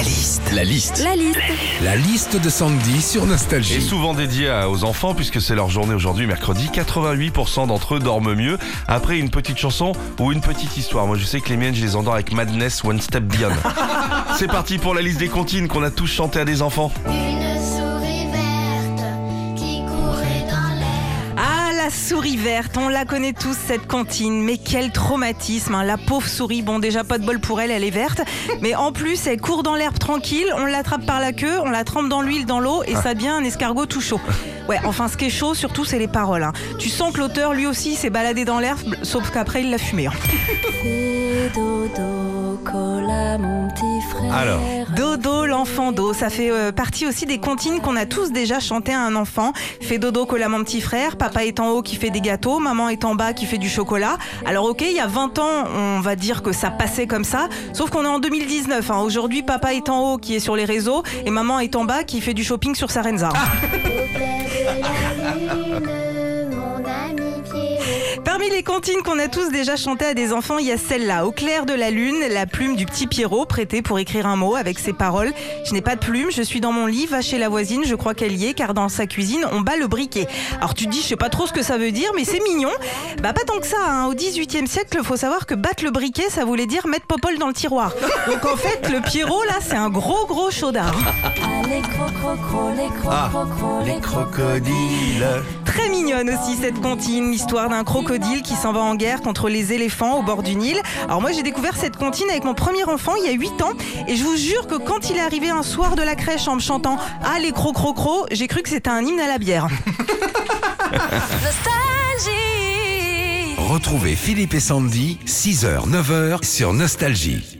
La liste. La liste. La liste. La liste de Sandy sur Et Nostalgie. souvent dédié à- aux enfants puisque c'est leur journée aujourd'hui, mercredi. 88% d'entre eux dorment mieux après une petite chanson ou une petite histoire. Moi je sais que les miennes, je les endors avec Madness One Step Beyond. c'est parti pour la liste des comptines qu'on a tous chanté à des enfants. Souris verte, on la connaît tous cette comptine, mais quel traumatisme, hein. la pauvre souris, bon déjà pas de bol pour elle, elle est verte, mais en plus elle court dans l'herbe tranquille, on l'attrape par la queue, on la trempe dans l'huile, dans l'eau, et ça devient un escargot tout chaud. Ouais, enfin ce qui est chaud surtout c'est les paroles. hein. Tu sens que l'auteur lui aussi s'est baladé dans l'herbe, sauf qu'après il l'a fumé. hein. Fais dodo, cola mon petit frère. Alors. Dodo, l'enfant d'eau, ça fait euh, partie aussi des comptines qu'on a tous déjà chanté à un enfant. Fait dodo, cola mon petit frère, papa est en haut qui fait des gâteaux, maman est en bas qui fait du chocolat. Alors ok, il y a 20 ans, on va dire que ça passait comme ça, sauf qu'on est en 2019. hein. Aujourd'hui, papa est en haut qui est sur les réseaux et maman est en bas qui fait du shopping sur Sarenza. Parmi les comptines qu'on a tous déjà chantées à des enfants, il y a celle-là. Au clair de la lune, la plume du petit Pierrot prêtée pour écrire un mot avec ses paroles. Je n'ai pas de plume, je suis dans mon lit, va chez la voisine, je crois qu'elle y est, car dans sa cuisine, on bat le briquet. Alors tu te dis, je sais pas trop ce que ça veut dire, mais c'est mignon. Bah pas tant que ça, hein. au 18e siècle, faut savoir que battre le briquet, ça voulait dire mettre Popol dans le tiroir. Donc en fait, le Pierrot, là, c'est un gros gros chaudard. Ah, les crocodiles. Très mignonne aussi cette comptine, l'histoire d'un crocodile qui s'en va en guerre contre les éléphants au bord du Nil. Alors moi j'ai découvert cette comptine avec mon premier enfant il y a 8 ans et je vous jure que quand il est arrivé un soir de la crèche en me chantant Ah les crocrocro, j'ai cru que c'était un hymne à la bière. Nostalgie. Retrouvez Philippe et Sandy, 6h, 9h sur Nostalgie.